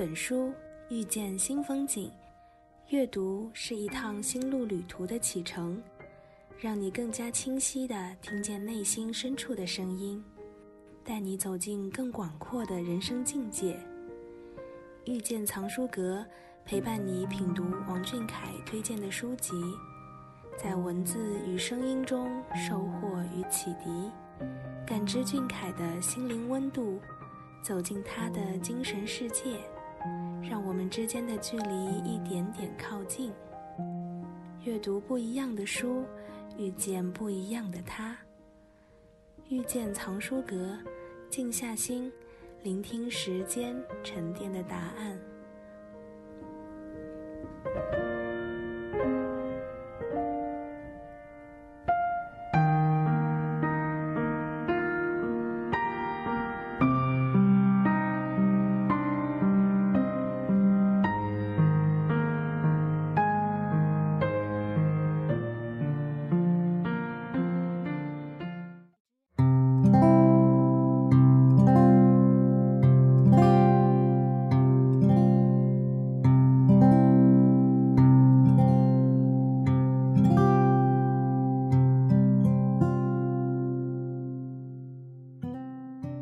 本书，遇见新风景。阅读是一趟心路旅途的启程，让你更加清晰地听见内心深处的声音，带你走进更广阔的人生境界。遇见藏书阁，陪伴你品读王俊凯推荐的书籍，在文字与声音中收获与启迪，感知俊凯的心灵温度，走进他的精神世界。让我们之间的距离一点点靠近。阅读不一样的书，遇见不一样的他。遇见藏书阁，静下心，聆听时间沉淀的答案。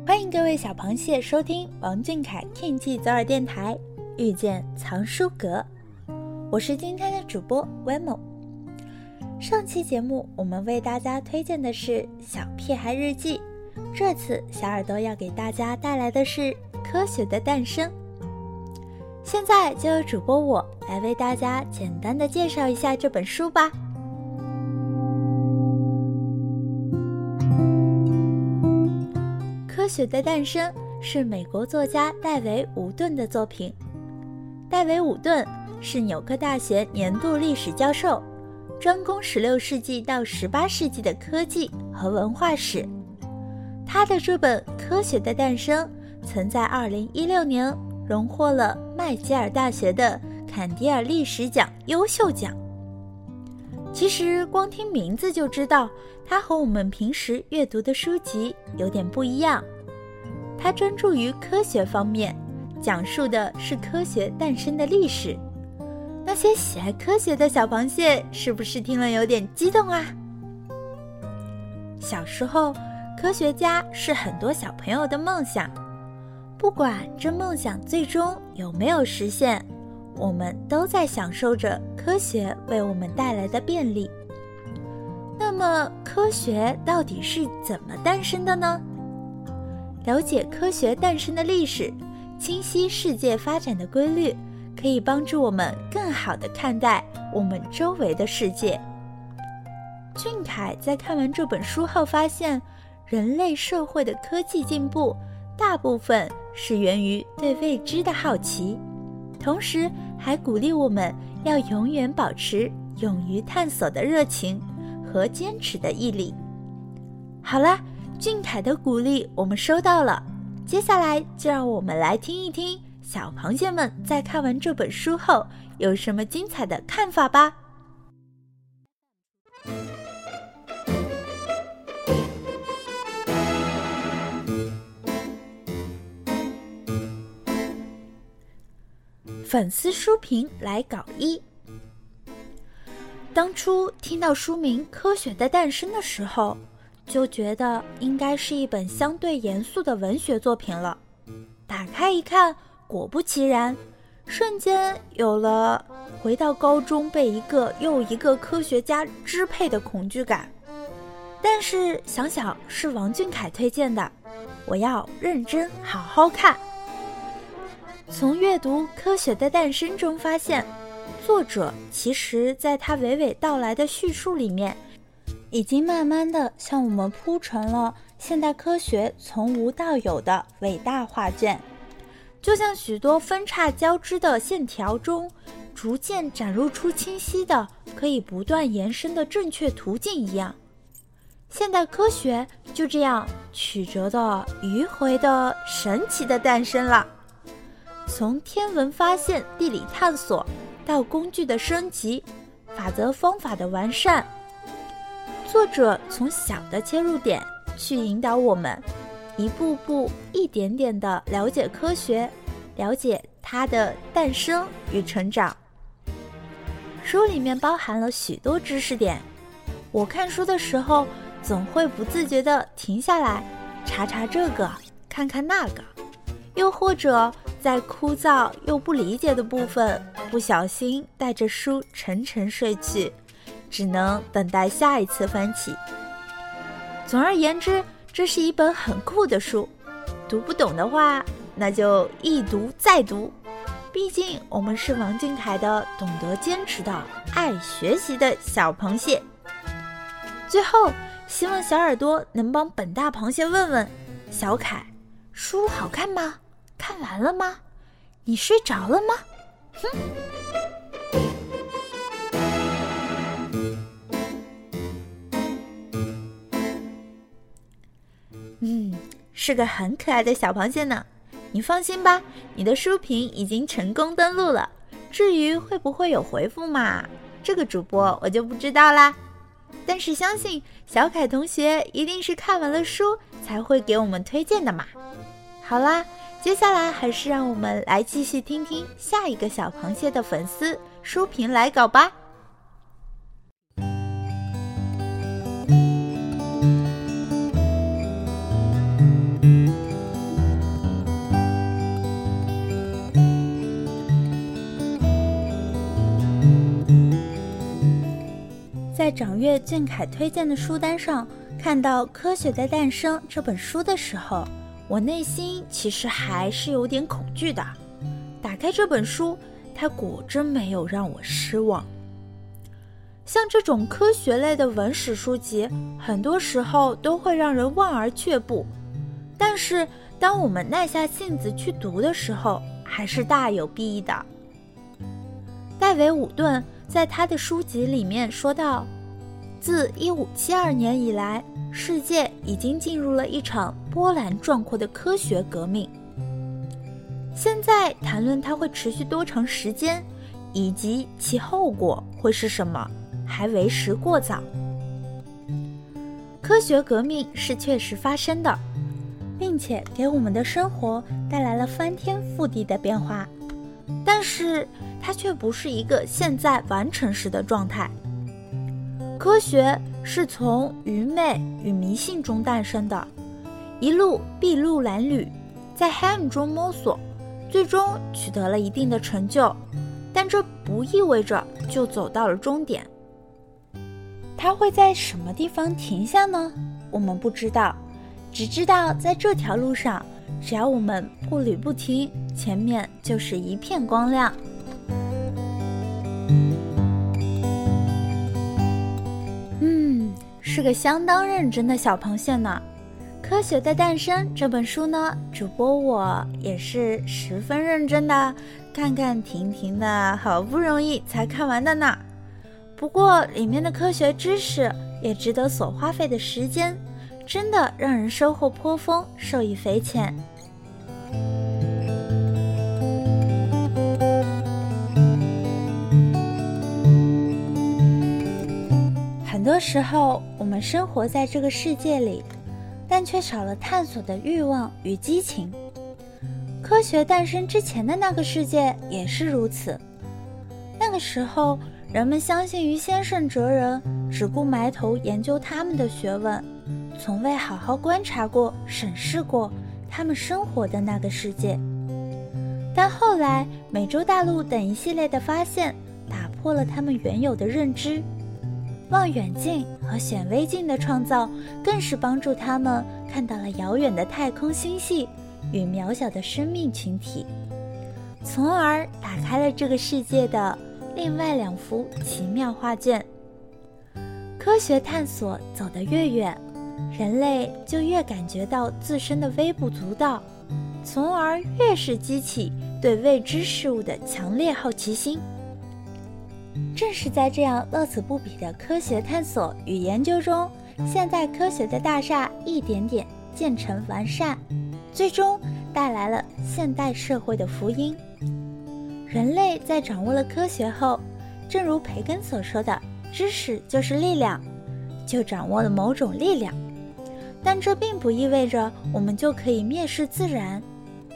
欢迎各位小螃蟹收听王俊凯 King 左耳电台，遇见藏书阁，我是今天的主播 Wemo。上期节目我们为大家推荐的是《小屁孩日记》，这次小耳朵要给大家带来的是《科学的诞生》。现在就由主播我来为大家简单的介绍一下这本书吧。《科学的诞生》是美国作家戴维·伍顿的作品。戴维·伍顿是纽约大学年度历史教授，专攻16世纪到18世纪的科技和文化史。他的这本《科学的诞生》曾在2016年荣获了麦吉尔大学的坎迪尔历史奖优秀奖。其实光听名字就知道，它和我们平时阅读的书籍有点不一样。它专注于科学方面，讲述的是科学诞生的历史。那些喜爱科学的小螃蟹是不是听了有点激动啊？小时候，科学家是很多小朋友的梦想。不管这梦想最终有没有实现，我们都在享受着科学为我们带来的便利。那么，科学到底是怎么诞生的呢？了解科学诞生的历史，清晰世界发展的规律，可以帮助我们更好地看待我们周围的世界。俊凯在看完这本书后发现，人类社会的科技进步大部分是源于对未知的好奇，同时还鼓励我们要永远保持勇于探索的热情和坚持的毅力。好了。俊凯的鼓励我们收到了，接下来就让我们来听一听小螃蟹们在看完这本书后有什么精彩的看法吧。粉丝书评来稿一。当初听到书名《科学的诞生》的时候。就觉得应该是一本相对严肃的文学作品了。打开一看，果不其然，瞬间有了回到高中被一个又一个科学家支配的恐惧感。但是想想是王俊凯推荐的，我要认真好好看。从阅读《科学的诞生》中发现，作者其实在他娓娓道来的叙述里面。已经慢慢的向我们铺成了现代科学从无到有的伟大画卷，就像许多分叉交织的线条中，逐渐展露出清晰的、可以不断延伸的正确途径一样。现代科学就这样曲折的、迂回的、神奇的诞生了。从天文发现、地理探索，到工具的升级、法则方法的完善。作者从小的切入点去引导我们，一步步、一点点的了解科学，了解它的诞生与成长。书里面包含了许多知识点，我看书的时候总会不自觉地停下来查查这个，看看那个，又或者在枯燥又不理解的部分，不小心带着书沉沉睡去，只能等待下一次翻起。总而言之，这是一本很酷的书，读不懂的话，那就一读再读。毕竟我们是王俊凯的懂得坚持的爱学习的小螃蟹。最后，希望小耳朵能帮本大螃蟹问问小凯：书好看吗？看完了吗？你睡着了吗？哼。嗯，是个很可爱的小螃蟹呢。你放心吧，你的书评已经成功登录了。至于会不会有回复嘛，这个主播我就不知道啦。但是相信小凯同学一定是看完了书才会给我们推荐的嘛。好啦，接下来还是让我们来继续听听下一个小螃蟹的粉丝书评来稿吧。在掌阅俊凯推荐的书单上看到《科学的诞生》这本书的时候，我内心其实还是有点恐惧的。打开这本书，它果真没有让我失望。像这种科学类的文史书籍，很多时候都会让人望而却步，但是当我们耐下性子去读的时候，还是大有裨益的。戴维·伍顿。在他的书籍里面说到，自1572年以来，世界已经进入了一场波澜壮阔的科学革命。现在谈论它会持续多长时间，以及其后果会是什么，还为时过早。科学革命是确实发生的，并且给我们的生活带来了翻天覆地的变化，但是。它却不是一个现在完成时的状态。科学是从愚昧与迷信中诞生的，一路筚路蓝缕，在黑暗中摸索，最终取得了一定的成就。但这不意味着就走到了终点。它会在什么地方停下呢？我们不知道，只知道在这条路上，只要我们步履不停，前面就是一片光亮。是个相当认真的小螃蟹呢。《科学的诞生》这本书呢，主播我也是十分认真的，看看停停的，好不容易才看完的呢。不过里面的科学知识也值得所花费的时间，真的让人收获颇丰，受益匪浅。很多时候，我们生活在这个世界里，但却少了探索的欲望与激情。科学诞生之前的那个世界也是如此。那个时候，人们相信于先圣哲人，只顾埋头研究他们的学问，从未好好观察过、审视过他们生活的那个世界。但后来，美洲大陆等一系列的发现，打破了他们原有的认知。望远镜和显微镜的创造，更是帮助他们看到了遥远的太空星系与渺小的生命群体，从而打开了这个世界的另外两幅奇妙画卷。科学探索走得越远，人类就越感觉到自身的微不足道，从而越是激起对未知事物的强烈好奇心。正是在这样乐此不疲的科学探索与研究中，现代科学的大厦一点点建成完善，最终带来了现代社会的福音。人类在掌握了科学后，正如培根所说的：“知识就是力量”，就掌握了某种力量。但这并不意味着我们就可以蔑视自然，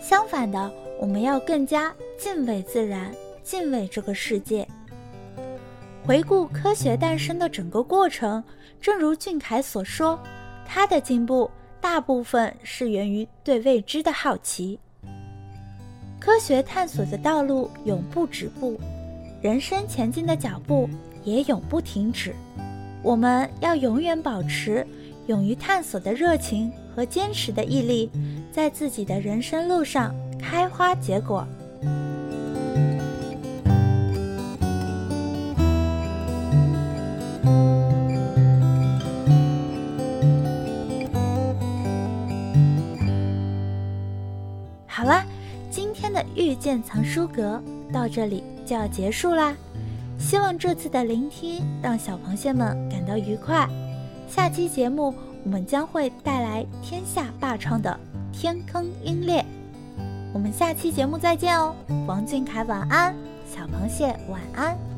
相反的。我们要更加敬畏自然，敬畏这个世界。回顾科学诞生的整个过程，正如俊凯所说，它的进步大部分是源于对未知的好奇。科学探索的道路永不止步，人生前进的脚步也永不停止。我们要永远保持勇于探索的热情和坚持的毅力，在自己的人生路上开花结果。遇见藏书阁到这里就要结束啦。希望这次的聆听让小螃蟹们感到愉快。下期节目我们将会带来天下霸唱的《天坑鹰猎》。我们下期节目再见哦，王俊凯晚安，小螃蟹晚安。